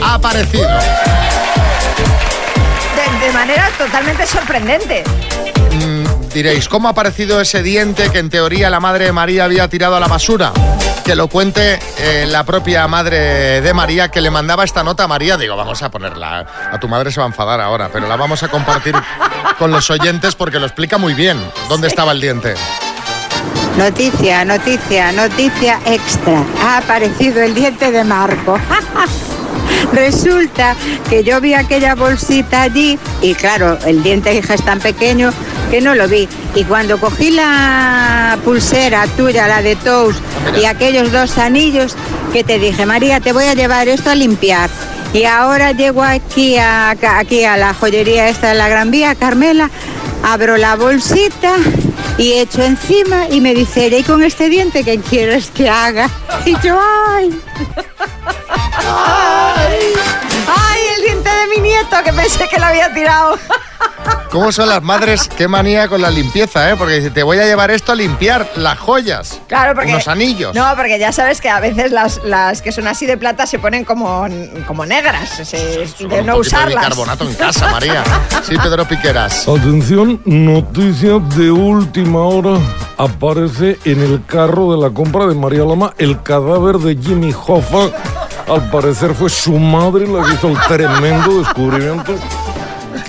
ha aparecido. De, de manera totalmente sorprendente. Mm, diréis, ¿cómo ha aparecido ese diente que en teoría la madre de María había tirado a la basura? Que lo cuente eh, la propia madre de María que le mandaba esta nota a María. Digo, vamos a ponerla. A tu madre se va a enfadar ahora, pero la vamos a compartir [laughs] con los oyentes porque lo explica muy bien dónde estaba el diente. Noticia, noticia, noticia extra. Ha aparecido el diente de Marco. [laughs] Resulta que yo vi aquella bolsita allí y claro, el diente hija es tan pequeño que no lo vi. Y cuando cogí la pulsera tuya, la de Tous, y aquellos dos anillos, que te dije, María, te voy a llevar esto a limpiar. Y ahora llego aquí a, aquí a la joyería esta de la Gran Vía, Carmela, abro la bolsita y echo encima y me dice, ¿y con este diente qué quieres que haga? Y yo, ¡ay! ¡Ay! Mi nieto que pensé que lo había tirado! [laughs] ¿Cómo son las madres? Qué manía con la limpieza, ¿eh? Porque dice, te voy a llevar esto a limpiar las joyas. Claro, porque. Unos anillos. No, porque ya sabes que a veces las, las que son así de plata se ponen como, como negras. se- de un no de usarlas. bicarbonato en casa, María. Sí, Pedro Piqueras. Atención, noticia de última hora. Aparece en el carro de la compra de María Lama el cadáver de Jimmy Hoffa. Al parecer fue su madre la que hizo el tremendo descubrimiento.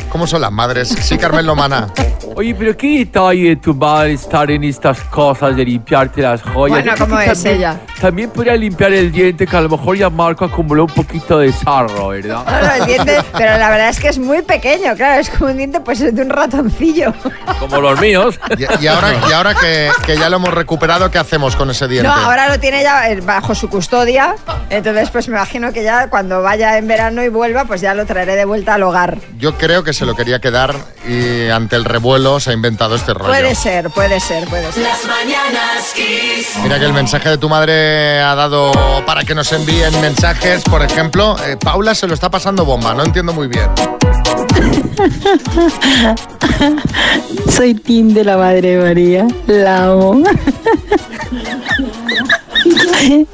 ¿Cómo son las madres? Sí, Carmen Lomana. Oye, pero ¿qué detalle tu madre estar en estas cosas de limpiarte las joyas? Bueno, Yo creo ¿cómo que es también- ella? También podría limpiar el diente, que a lo mejor ya Marco acumuló un poquito de sarro, ¿verdad? No, no, el diente, pero la verdad es que es muy pequeño, claro, es como un diente pues de un ratoncillo. Como los míos. Y, y ahora, y ahora que, que ya lo hemos recuperado, ¿qué hacemos con ese diente? No, ahora lo tiene ya eh, bajo su custodia, entonces pues me imagino que ya cuando vaya en verano y vuelva, pues ya lo traeré de vuelta al hogar. Yo creo que se lo quería quedar y ante el revuelo se ha inventado este rollo. Puede ser, puede ser, puede ser. Las mañanas Kiss. Mira que el mensaje de tu madre ha dado para que nos envíen mensajes. Por ejemplo, eh, Paula se lo está pasando bomba, no entiendo muy bien. [laughs] Soy Tim de la Madre María. La amo. Sí,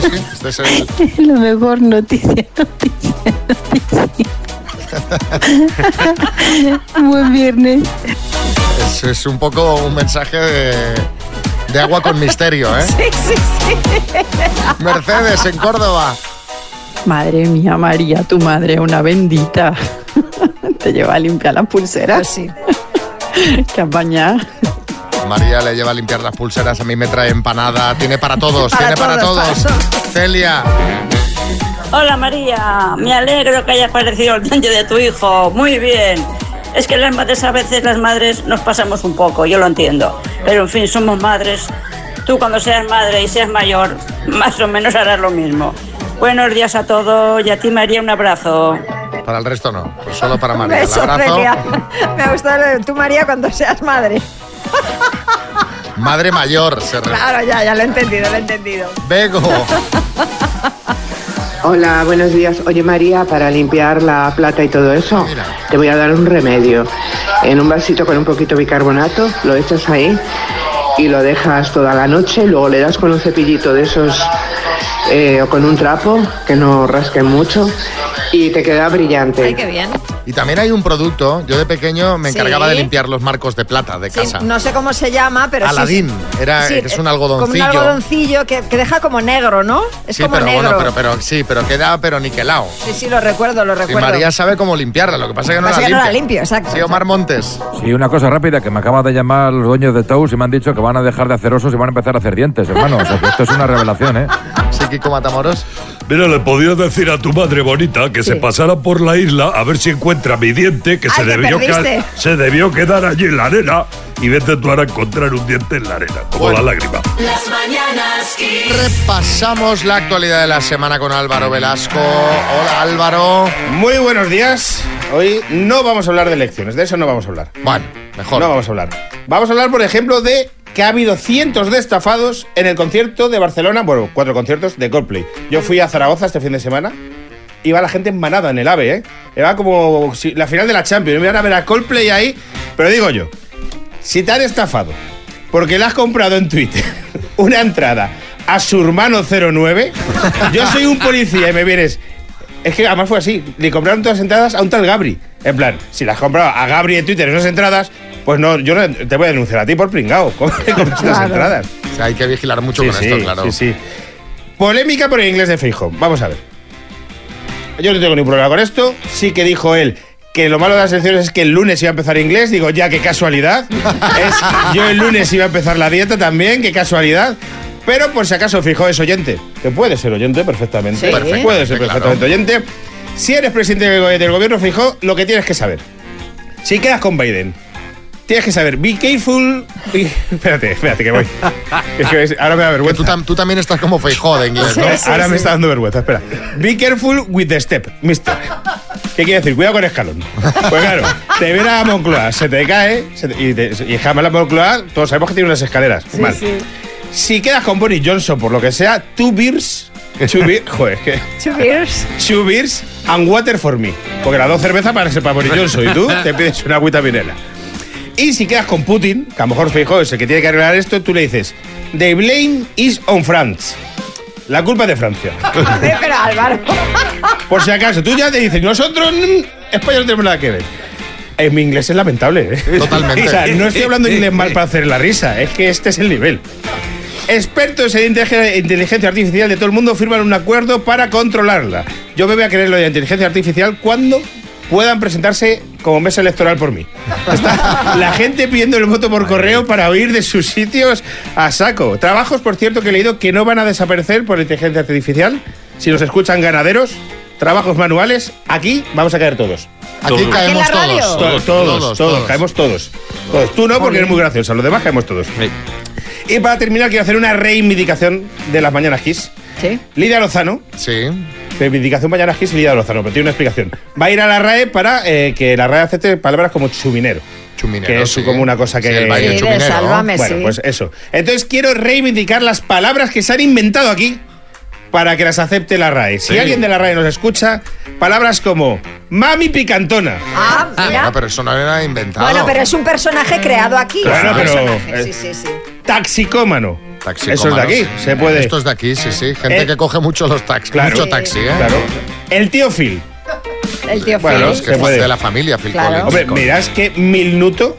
sí, este es el... [laughs] Lo mejor noticia, noticia, noticia. Buen viernes. Es, es un poco un mensaje de, de agua con misterio, ¿eh? Sí, sí, sí. Mercedes, en Córdoba. Madre mía, María, tu madre, una bendita. Te lleva a limpiar las pulseras. Pues sí. Qué apañada. María le lleva a limpiar las pulseras, a mí me trae empanada, tiene para todos, Para tiene para todos, todos. Celia, Hola María, me alegro que haya aparecido el niño de tu hijo. Muy bien. Es que las madres a veces las madres nos pasamos un poco, yo lo entiendo. Pero en fin, somos madres. Tú cuando seas madre y seas mayor, más o menos harás lo mismo. Buenos días a todos y a ti María un abrazo. para el resto no, pues solo para [laughs] María. Beso, el abrazo. [laughs] Me ha gustado lo de tú, María, cuando seas madre. Madre mayor, se Claro, ya, ya lo he entendido, lo he entendido. Bego. [laughs] Hola, buenos días. Oye María, para limpiar la plata y todo eso, te voy a dar un remedio. En un vasito con un poquito de bicarbonato, lo echas ahí y lo dejas toda la noche, luego le das con un cepillito de esos eh, o con un trapo que no rasquen mucho y te queda brillante. qué bien. Y también hay un producto, yo de pequeño me Sí. encargaba de limpiar los marcos de plata de Sí, casa. no sé cómo se llama, pero sí- Aladín, era, sí, que es un eh, algodoncillo. Como un algodoncillo que, que deja como negro, ¿no? Es sí, como pero negro. bueno, pero, pero sí, pero queda pero niquelado. Sí, sí, lo recuerdo, lo Y recuerdo. María sabe cómo limpiarla, lo que pasa es que no Pasa la que no limpia. la limpio, exacto. Sí, Omar Montes. Sí, una cosa rápida, que me acaba de llamar los dueños de Tous y me han dicho que van a dejar de hacer osos y van a empezar a hacer dientes, hermano. O sea, que esto es una revelación, ¿eh? Sí, Kiko Matamoros. Mira, le podías decir a tu madre bonita que se pasara por la isla a ver si encuentra mi diente que, se, Ay, debió se debió quedar allí en la arena y vete tú ahora a encontrar un diente en la arena, como la lágrima. Las mañanas Kiss. Repasamos la actualidad de la semana con Álvaro Velasco. Hola Álvaro. Muy buenos días. Hoy no vamos a hablar de elecciones, de eso no vamos a hablar. Bueno, mejor. No vamos a hablar. Vamos a hablar, por ejemplo, de que ha habido cientos de estafados en el concierto de Barcelona, bueno, cuatro conciertos de Coldplay. Yo fui a Zaragoza este fin de semana. Iba la gente en manada en el AVE, ¿eh? Era como la final de la Champions. Me iban a ver a Coldplay ahí. Pero digo yo, si te han estafado porque le has comprado en Twitter [laughs] una entrada a su hermano 09, yo soy un policía y me vienes. Es que además fue así. Le compraron todas las entradas a un tal Gabri. En plan, si las compraba a Gabri en Twitter esas entradas, pues no, yo no te voy a denunciar a ti por pringao. ¿Cómo le compras las Claro. entradas? O sea, hay que vigilar mucho Sí, con sí, esto, claro. Sí, sí. Polémica por el inglés de Feijóo. Vamos a ver. Yo no tengo ningún problema con esto. Sí que dijo él que lo malo de las elecciones es que el lunes iba a empezar inglés. Digo, ya, qué casualidad. [laughs] Es- yo el lunes iba a empezar la dieta también, qué casualidad. Pero por si acaso Feijóo es oyente, que puede ser oyente perfectamente. Sí. Perfecto, puede ser claro. perfectamente oyente. Si eres presidente del gobierno Feijóo, lo que tienes que saber. Si quedas con Biden, tienes que saber, be careful. be- Espérate, espérate, que voy. Es que ahora me da vergüenza. Tú, tam- tú también estás como Feijó de inglés, [laughs] ¿no? Ahora me está dando vergüenza, espera. Be careful with the step, mister. ¿Qué quiere decir? Cuidado con escalón. Pues claro, te viene a Moncloa, se te cae, se te- y, te, y jamás la Moncloa, todos sabemos que tiene unas escaleras. Mal. Si quedas con Boris Johnson, por lo que sea, two beers. Two beers. [laughs] Joder, que. Two beers. Two beers and water for me. Porque las dos cervezas para ser para Boris Johnson y tú te pides una agüita minera. Y si quedas con Putin, que a lo mejor Feijóo es el que tiene que arreglar esto, tú le dices, the blame is on France. La culpa es de Francia. [laughs] Pero Álvaro. [laughs] Por si acaso, tú ya te dices, nosotros, mm, España no tenemos nada que ver. En mi inglés es lamentable, ¿eh? Totalmente. [laughs] o sea, no estoy hablando inglés mal para hacer la risa, es que este es el nivel. Expertos en inteligencia- inteligencia artificial de todo el mundo firman un acuerdo para controlarla. Yo me voy a creer lo de inteligencia artificial cuando puedan presentarse como mesa electoral por mí. Está la gente pidiendo el voto por correo para huir de sus sitios a saco. Trabajos, por cierto, que he leído que no van a desaparecer por inteligencia artificial. Si nos escuchan ganaderos, trabajos manuales, aquí vamos a caer todos. Aquí caemos todos. Todos, todos, todos, caemos todos. Todos. Tú no, porque eres muy graciosa. Los demás caemos todos. Y para terminar, quiero hacer una reivindicación de las Mañanas Kiss. Sí. Lidia Lozano. Sí. Reivindicación Mañanas Kiss y Lidia Lozano, pero tiene una explicación. Va a ir a la RAE para eh, que la RAE acepte palabras como chuminero. Chuminero, Que es sí. como una cosa que. Sí, el baile Sí, de chuminero. Sálvame, bueno, sí. pues eso. Entonces quiero reivindicar las palabras que se han inventado aquí para que las acepte la RAE. Si Sí. alguien de la RAE nos escucha, palabras como mami picantona. Ah, Ah, mira. pero eso no era inventado. Bueno, pero es un personaje creado aquí. Claro, es un pero, personaje, eh, Sí, sí, sí. Taxicómano. Eso es de aquí, se puede. Esto es de aquí, sí, sí. Gente Eh, que coge mucho los taxis. Claro. Mucho taxi, ¿eh? Claro. El tío Phil. El tío Bueno, Phil. Es que Se es puede. de la familia, Phil Claro. Collins. Hombre, mirás que Minuto.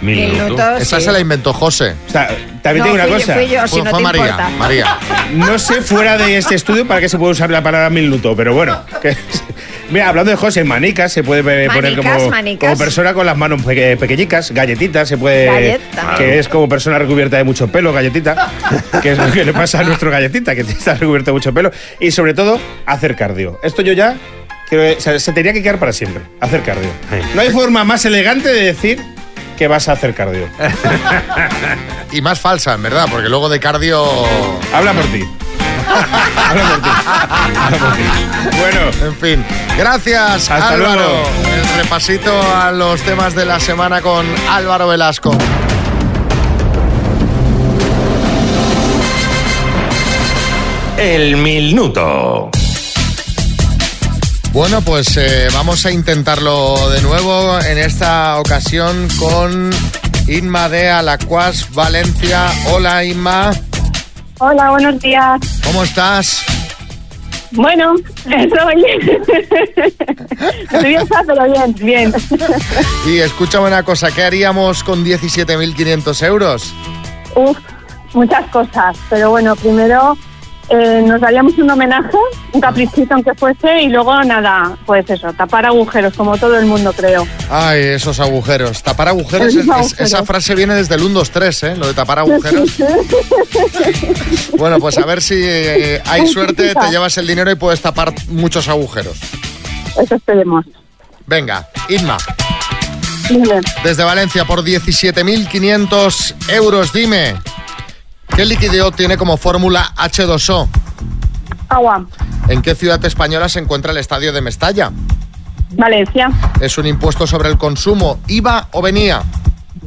Minuto, Esa sí. se la inventó José. O sea, también No, te digo una fui yo, cosa. fui yo, si Fue, no fue te María. importa. María. No sé fuera de este estudio para qué se puede usar la palabra minuto, pero bueno. que- mira, hablando de José, manicas se puede eh, poner Manicas, como, manicas. como persona con las manos peque- pequeñitas, galletitas se puede. Galleta. Que es como persona recubierta de mucho pelo, galletita. [laughs] que es lo que le pasa a nuestro galletita, que está recubierto de mucho pelo. Y sobre todo, hacer cardio. Esto yo ya. creo que- o sea, se tenía que quedar para siempre. Hacer cardio. No hay forma más elegante de decir que vas a hacer cardio. [laughs] Y más falsa, en verdad, porque luego de cardio. Habla por ti. Habla por ti. Habla por ti. Bueno. En fin. Gracias, Hasta Álvaro. luego. El repasito a los temas de la semana con Álvaro Velasco. El minuto. Bueno, pues eh, vamos a intentarlo de nuevo, en esta ocasión con Inma de Alacuas, Valencia. Hola, Inma. Hola, buenos días. ¿Cómo estás? Bueno, estoy. Nerviosa, pero bien, bien. Y escúchame una cosa, ¿qué haríamos con 17.500 euros? Uf, muchas cosas. Pero bueno, primero eh, nos daríamos un homenaje, un caprichito aunque fuese, y luego nada, pues eso, tapar agujeros, como todo el mundo creo. Ay, esos agujeros. Tapar agujeros, es- esa frase viene desde el 1, 2, 3, ¿eh? Lo de tapar agujeros. [laughs] Bueno, pues a ver si eh, hay suerte, te llevas el dinero y puedes tapar muchos agujeros. Eso esperemos. Venga, Inma, Dime. desde Valencia por 17.500 euros, dime, ¿qué líquido tiene como fórmula H2O? Agua. ¿En qué ciudad española se encuentra el estadio de Mestalla? Valencia. ¿Es un impuesto sobre el consumo, IVA o venía?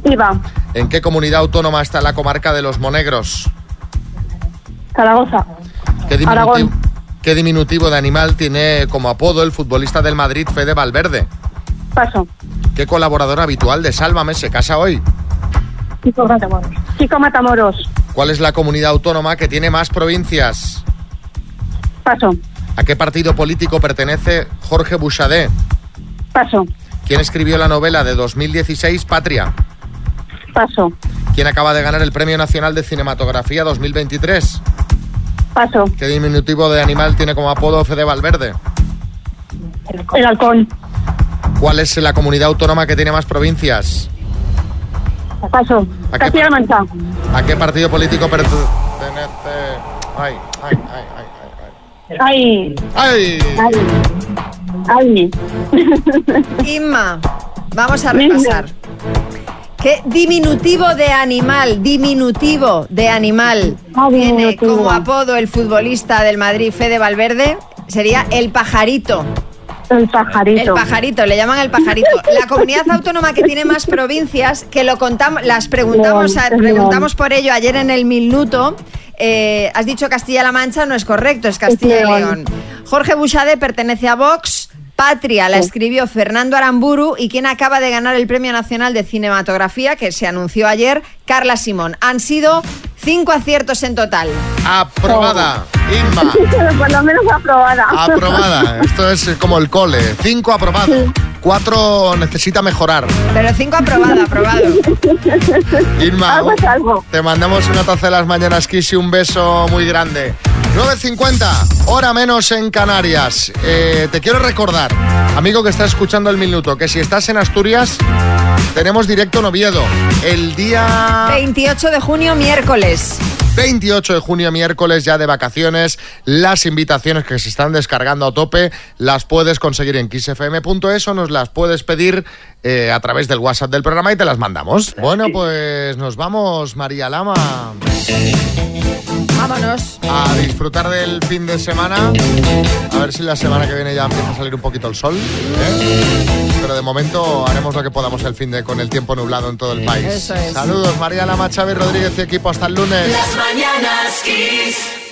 Iba. ¿En qué comunidad autónoma está la comarca de los Monegros? Zaragoza. ¿Qué diminutivo, Aragón. qué diminutivo de animal tiene como apodo el futbolista del Madrid, Fede Valverde? Paso. ¿Qué colaborador habitual de Sálvame se casa hoy? Chico Matamoros. Chico Matamoros. ¿Cuál es la comunidad autónoma que tiene más provincias? Paso. ¿A qué partido político pertenece Jorge Bouchardet? Paso. ¿Quién escribió la novela de 2016 Patria? Paso. ¿Quién acaba de ganar el Premio Nacional de Cinematografía 2023? Paso. ¿Qué diminutivo de animal tiene como apodo Fede Valverde? El halcón. ¿Cuál es la comunidad autónoma que tiene más provincias? Paso. ¿A qué Castilla-La Mancha. ¿A qué partido político pertenece? Ay, ay, ay, ay, Ay. ay. Ay. Ay. [laughs] Inma, vamos a repasar. ¿Qué diminutivo de animal, diminutivo de animal tiene como apodo el futbolista del Madrid, Fede Valverde? Sería el pajarito. El pajarito. El pajarito, le llaman el pajarito. La [laughs] comunidad autónoma que tiene más provincias, que lo contamos, las preguntamos, a- León, preguntamos por ello ayer en el minuto. eh, has dicho Castilla-La Mancha, no es correcto, es Castilla y León. Jorge Buxade pertenece a Vox. Patria la escribió Fernando Aramburu y quien acaba de ganar el Premio Nacional de Cinematografía, que se anunció ayer, Carla Simón. Han sido cinco aciertos en total. Aprobada, Inma. Por lo menos aprobada. Aprobada. Esto es como el cole. Cinco aprobado. Cuatro necesita mejorar. Pero cinco aprobada, aprobado. Inma, Algo es algo. te mandamos una taza de las mañanas Kiss y un beso muy grande. 9.50, hora menos en Canarias. Eh, te quiero recordar, amigo que está escuchando el minuto, que si estás en Asturias, tenemos directo en Oviedo. El día 28 de junio, miércoles. 28 de junio, miércoles, ya de vacaciones. Las invitaciones que se están descargando a tope las puedes conseguir en kissfm.es o nos las puedes pedir eh, a través del WhatsApp del programa y te las mandamos. Bueno, pues nos vamos, María Lama. Vámonos. A disfrutar del fin de semana. A ver si la semana que viene ya empieza a salir un poquito el sol. ¿eh? Pero de momento haremos lo que podamos el fin de con el tiempo nublado en todo el país. Eso es. Saludos, María Lama, Chávez Rodríguez y equipo. Hasta el lunes. Las mañanas Kiss.